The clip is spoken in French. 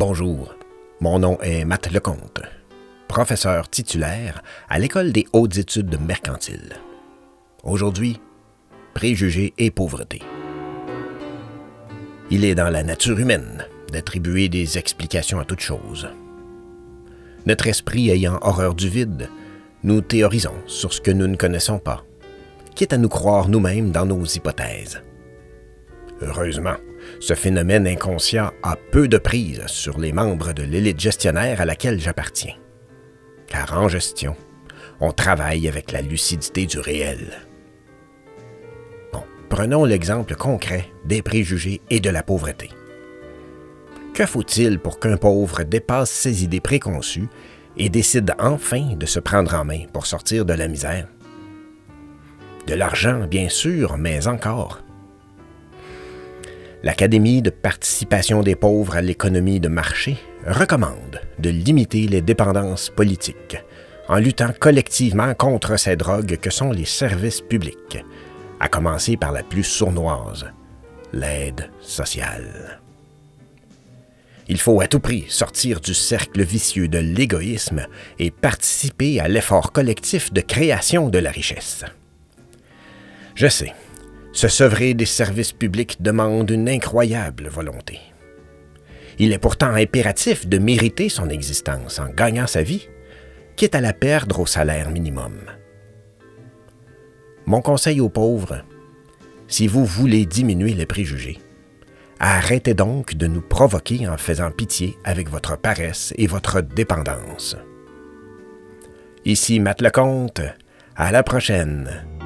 Bonjour, mon nom est Matt Lecomte, professeur titulaire à l'École des hautes études mercantiles. Aujourd'hui, préjugés et pauvreté. Il est dans la nature humaine d'attribuer des explications à toute chose. Notre esprit ayant horreur du vide, nous théorisons sur ce que nous ne connaissons pas, quitte à nous croire nous-mêmes dans nos hypothèses. Heureusement, ce phénomène inconscient a peu de prise sur les membres de l'élite gestionnaire à laquelle j'appartiens. Car en gestion, on travaille avec la lucidité du réel. Prenons l'exemple concret des préjugés et de la pauvreté. Que faut-il pour qu'un pauvre dépasse ses idées préconçues et décide enfin de se prendre en main pour sortir de la misère? De l'argent, bien sûr, mais encore l'Académie de participation des pauvres à l'économie de marché recommande de limiter les dépendances politiques en luttant collectivement contre ces drogues que sont les services publics, à commencer par la plus sournoise, l'aide sociale. Il faut à tout prix sortir du cercle vicieux de l'égoïsme et participer à l'effort collectif de création de la richesse. Je sais, se sevrer des services publics demande une incroyable volonté. Il est pourtant impératif de mériter son existence en gagnant sa vie, quitte à la perdre au salaire minimum. Mon conseil aux pauvres, si vous voulez diminuer les préjugés, arrêtez donc de nous provoquer en faisant pitié avec votre paresse et votre dépendance. Ici Matt Lecomte, à la prochaine.